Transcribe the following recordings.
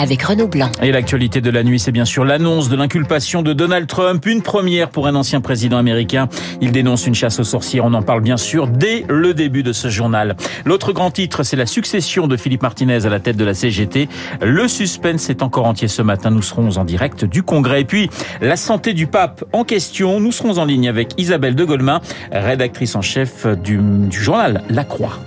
avec Renaud Blanc. Et l'actualité de la nuit, c'est bien sûr l'annonce de l'inculpation de Donald Trump, une première pour un ancien président américain. Il dénonce une chasse aux sorcières, on en parle bien sûr dès le début de ce journal. L'autre grand titre, c'est la succession de Philippe Martinez à la tête de la CGT. Le suspense est encore entier ce matin, nous serons en direct du Congrès. Et puis, la santé du pape en question, nous serons en ligne avec Isabelle de Golemin, rédactrice en chef du, du journal La Croix.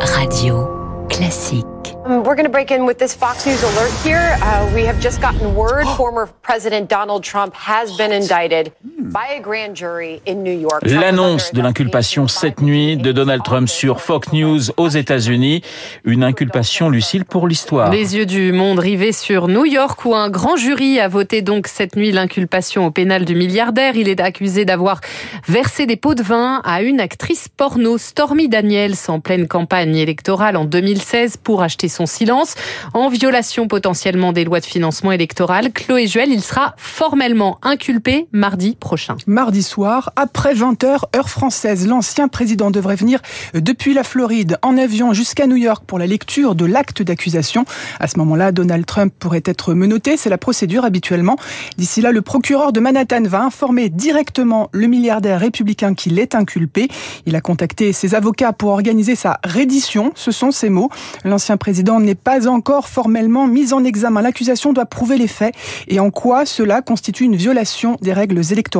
Radio Classique. Um, we're going to break in with this Fox News alert here. Uh, we have just gotten word former President Donald Trump has been indicted by a grand jury in New York. L'annonce de l'inculpation cette nuit de Donald Trump sur Fox News aux États-Unis, une inculpation lucide pour l'histoire. Les yeux du monde rivés sur New York où un grand jury a voté donc cette nuit l'inculpation au pénal du milliardaire. Il est accusé d'avoir versé des pots de vin à une actrice porno, Stormy Daniels, en pleine campagne électorale en 2016 pour acheter son silence en violation potentiellement des lois de financement électoral. Chloé Juel, il sera formellement inculpé mardi prochain. Mardi soir, après 20h, heure française, l'ancien président devrait venir depuis la Floride en avion jusqu'à New York pour la lecture de l'acte d'accusation. À ce moment-là, Donald Trump pourrait être menotté. C'est la procédure habituellement. D'ici là, le procureur de Manhattan va informer directement le milliardaire républicain qu'il est inculpé. Il a contacté ses avocats pour organiser sa reddition. Ce sont ses mots. L'ancien président n'est pas encore formellement mis en examen. L'accusation doit prouver les faits et en quoi cela constitue une violation des règles électorales?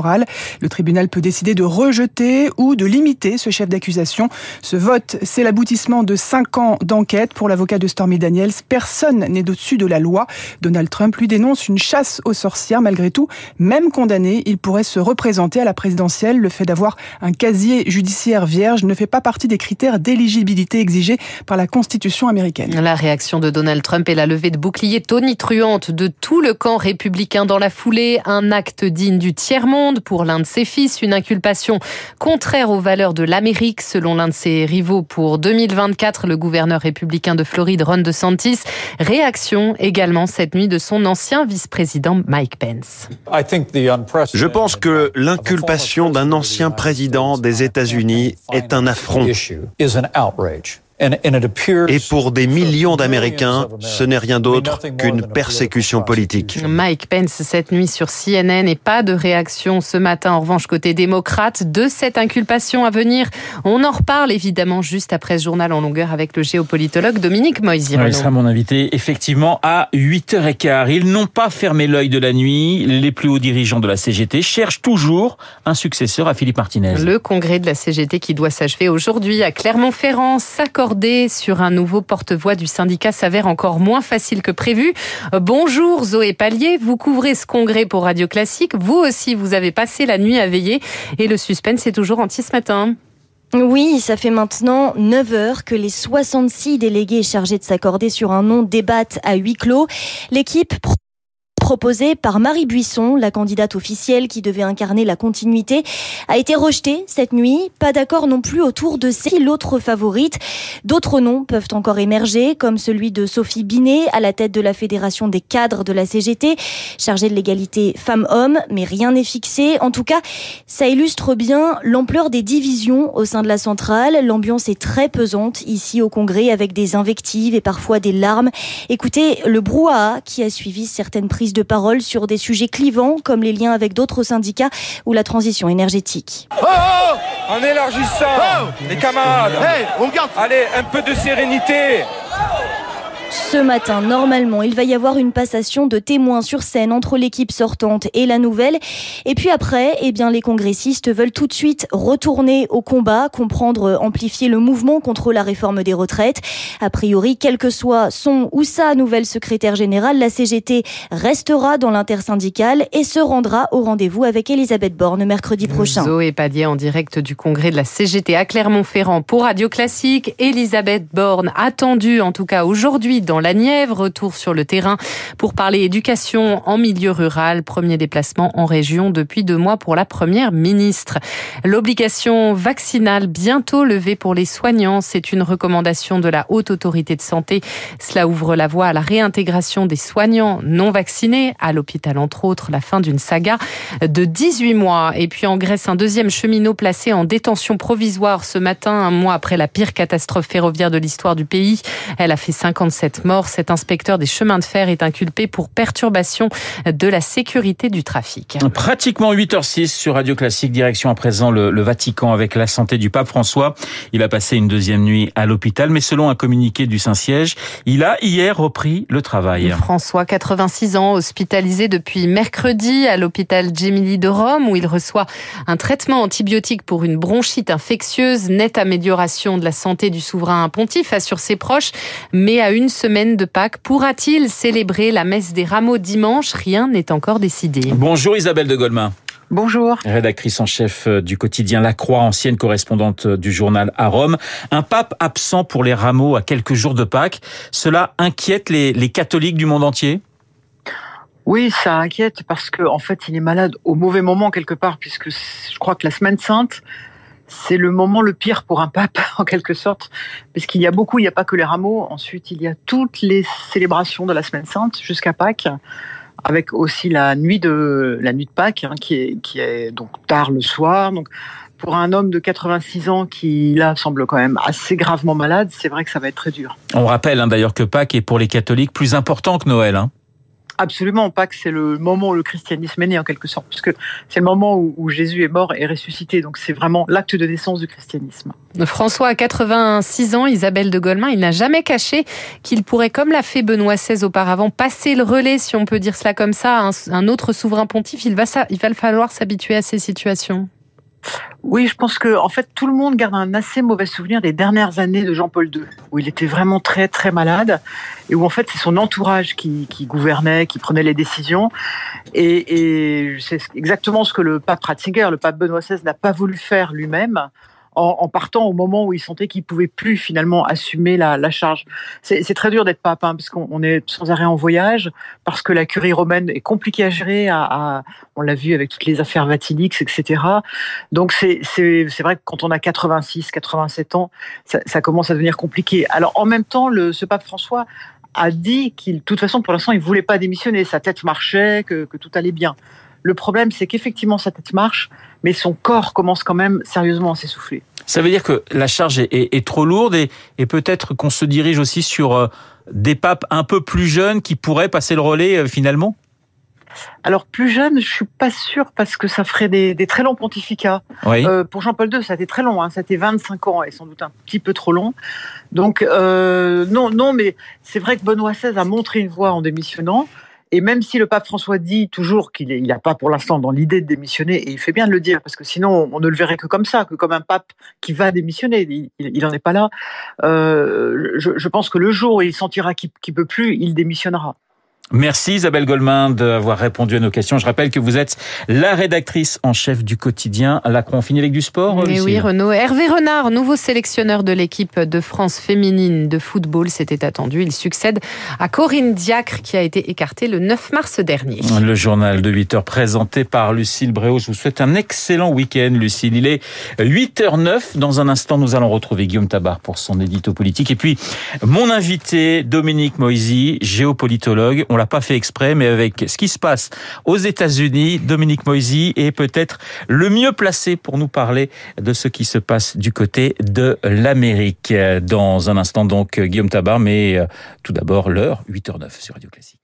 Le tribunal peut décider de rejeter ou de limiter ce chef d'accusation. Ce vote, c'est l'aboutissement de cinq ans d'enquête pour l'avocat de Stormy Daniels. Personne n'est au-dessus de la loi. Donald Trump lui dénonce une chasse aux sorcières. Malgré tout, même condamné, il pourrait se représenter à la présidentielle. Le fait d'avoir un casier judiciaire vierge ne fait pas partie des critères d'éligibilité exigés par la Constitution américaine. La réaction de Donald Trump et la levée de bouclier tonitruante de tout le camp républicain dans la foulée, un acte digne du tiers-monde pour l'un de ses fils, une inculpation contraire aux valeurs de l'Amérique selon l'un de ses rivaux pour 2024, le gouverneur républicain de Floride, Ron DeSantis. Réaction également cette nuit de son ancien vice-président Mike Pence. Je pense que l'inculpation d'un ancien président des États-Unis est un affront. Et pour des millions d'Américains, ce n'est rien d'autre qu'une persécution politique. Mike Pence cette nuit sur CNN et pas de réaction ce matin en revanche côté démocrate de cette inculpation à venir. On en reparle évidemment juste après ce journal en longueur avec le géopolitologue Dominique Moisy. il sera mon invité effectivement à 8h15. Ils n'ont pas fermé l'œil de la nuit. Les plus hauts dirigeants de la CGT cherchent toujours un successeur à Philippe Martinez. Le congrès de la CGT qui doit s'achever aujourd'hui à Clermont-Ferrand s'accorde sur un nouveau porte-voix du syndicat s'avère encore moins facile que prévu. Bonjour Zoé Pallier, vous couvrez ce congrès pour Radio Classique. Vous aussi, vous avez passé la nuit à veiller et le suspense est toujours entier ce matin. Oui, ça fait maintenant 9 heures que les 66 délégués chargés de s'accorder sur un nom débattent à huis clos. L'équipe proposée par Marie Buisson, la candidate officielle qui devait incarner la continuité, a été rejetée cette nuit. Pas d'accord non plus autour de ses l'autre favorite. D'autres noms peuvent encore émerger, comme celui de Sophie Binet, à la tête de la Fédération des cadres de la CGT, chargée de l'égalité femmes-hommes, mais rien n'est fixé. En tout cas, ça illustre bien l'ampleur des divisions au sein de la centrale. L'ambiance est très pesante ici au Congrès, avec des invectives et parfois des larmes. Écoutez le brouhaha qui a suivi certaines prises de de parole sur des sujets clivants comme les liens avec d'autres syndicats ou la transition énergétique. Oh, oh, oh en élargissant, les camarades, allez, un peu de sérénité. Ce matin, normalement, il va y avoir une passation de témoins sur scène entre l'équipe sortante et la nouvelle. Et puis après, eh bien, les congressistes veulent tout de suite retourner au combat, comprendre, amplifier le mouvement contre la réforme des retraites. A priori, quel que soit son ou sa nouvelle secrétaire générale, la CGT restera dans l'intersyndicale et se rendra au rendez-vous avec Elisabeth Borne mercredi prochain. Zoé Padier en direct du congrès de la CGT à Clermont-Ferrand pour Radio Classique. Elisabeth Borne attendue en tout cas aujourd'hui dans la Nièvre. Retour sur le terrain pour parler éducation en milieu rural. Premier déplacement en région depuis deux mois pour la première ministre. L'obligation vaccinale bientôt levée pour les soignants. C'est une recommandation de la Haute Autorité de Santé. Cela ouvre la voie à la réintégration des soignants non vaccinés à l'hôpital, entre autres, la fin d'une saga de 18 mois. Et puis en Grèce, un deuxième cheminot placé en détention provisoire ce matin, un mois après la pire catastrophe ferroviaire de l'histoire du pays. Elle a fait 57 morts. Cet inspecteur des chemins de fer est inculpé pour perturbation de la sécurité du trafic. Pratiquement 8h06 sur Radio Classique, direction à présent le, le Vatican avec la santé du pape François. Il a passé une deuxième nuit à l'hôpital, mais selon un communiqué du Saint-Siège, il a hier repris le travail. François, 86 ans, hospitalisé depuis mercredi à l'hôpital Gemini de Rome où il reçoit un traitement antibiotique pour une bronchite infectieuse. Nette amélioration de la santé du souverain pontife assure ses proches. Mais à une semaine de Pâques, pourra-t-il célébrer la messe des rameaux dimanche? Rien n'est encore décidé. Bonjour Isabelle de Goldman. Bonjour. Rédactrice en chef euh, du quotidien La Croix, ancienne correspondante euh, du journal à Rome. Un pape absent pour les rameaux à quelques jours de Pâques. Cela inquiète les, les catholiques du monde entier? Oui, ça inquiète parce que en fait, il est malade au mauvais moment quelque part, puisque je crois que la semaine sainte, c'est le moment le pire pour un pape en quelque sorte, parce qu'il y a beaucoup, il n'y a pas que les rameaux. Ensuite, il y a toutes les célébrations de la semaine sainte jusqu'à Pâques avec aussi la nuit de la nuit de Pâques hein, qui est donc tard le soir. Donc pour un homme de 86 ans qui là semble quand même assez gravement malade, c'est vrai que ça va être très dur. On rappelle hein, d'ailleurs que Pâques est pour les catholiques plus important que Noël. Hein. Absolument, Pâques, c'est le moment où le christianisme est né en quelque sorte, puisque c'est le moment où, Jésus est mort et ressuscité. Donc c'est vraiment l'acte de naissance du christianisme. François a 86 ans, Isabelle de Golemin, il n'a jamais caché qu'il pourrait, comme l'a fait Benoît XVI auparavant, passer le relais, si on peut dire cela comme ça, à un, autre souverain pontife. Il va, il va falloir s'habituer à ces situations. Oui, je pense que en fait tout le monde garde un assez mauvais souvenir des dernières années de Jean-Paul II, où il était vraiment très très malade et où en fait c'est son entourage qui, gouvernait, qui prenait les décisions. Et, et c'est exactement ce que le pape Ratzinger, le pape Benoît XVI, n'a pas voulu faire lui-même en, partant au moment où il sentait qu'il pouvait plus finalement assumer la, charge. C'est très dur d'être pape, hein, parce qu'on est sans arrêt en voyage, parce que la curie romaine est compliquée à gérer. On l'a vu avec toutes les affaires Vatilix, etc. Donc c'est vrai que quand on a 86, 87 ans, ça, commence à devenir compliqué. Alors en même temps, ce pape François a dit qu'il, de toute façon, pour l'instant, il voulait pas démissionner. Sa tête marchait, que tout allait bien. Le problème, c'est qu'effectivement, sa tête marche, mais son corps commence quand même sérieusement à s'essouffler. Ça veut dire que la charge est, trop lourde et, et peut-être qu'on se dirige aussi sur euh, des papes un peu plus jeunes qui pourraient passer le relais euh, finalement? Alors plus jeune, je suis pas sûre parce que ça ferait des, très longs pontificats. Euh, pour Jean-Paul II, ça a été très long, hein, ça a été 25 ans et sans doute un petit peu trop long. Donc non, non, mais c'est vrai que Benoît XVI a montré une voie en démissionnant. Et même si le pape François dit toujours qu'il n'a pas pour l'instant dans l'idée de démissionner, et il fait bien de le dire, parce que sinon on ne le verrait que comme ça, que comme un pape qui va démissionner, il n'en est pas là. Euh, je, je, pense que le jour où il sentira qu'il ne peut plus, il démissionnera. Merci Isabelle Goldman d'avoir répondu à nos questions. Je rappelle que vous êtes la rédactrice en chef du quotidien La Croix. On finit avec du sport Et oui, Renaud. Hervé Renard, nouveau sélectionneur de l'équipe de France féminine de football, c'était attendu. Il succède à Corinne Diacre qui a été écartée le 9 mars dernier. Le journal de 8 heures présenté par Lucille Bréau. Je vous souhaite un excellent week-end, Lucille. Il est 8h09. Dans un instant, nous allons retrouver Guillaume Tabar pour son édito politique. Et puis, mon invité, Dominique Moisy, géopolitologue l'a pas fait exprès, mais avec ce qui se passe aux États-Unis, Dominique Moisy est peut-être le mieux placé pour nous parler de ce qui se passe du côté de l'Amérique. Dans un instant donc, Guillaume Tabar, mais euh, tout d'abord l'heure, 8h09 sur Radio Classique.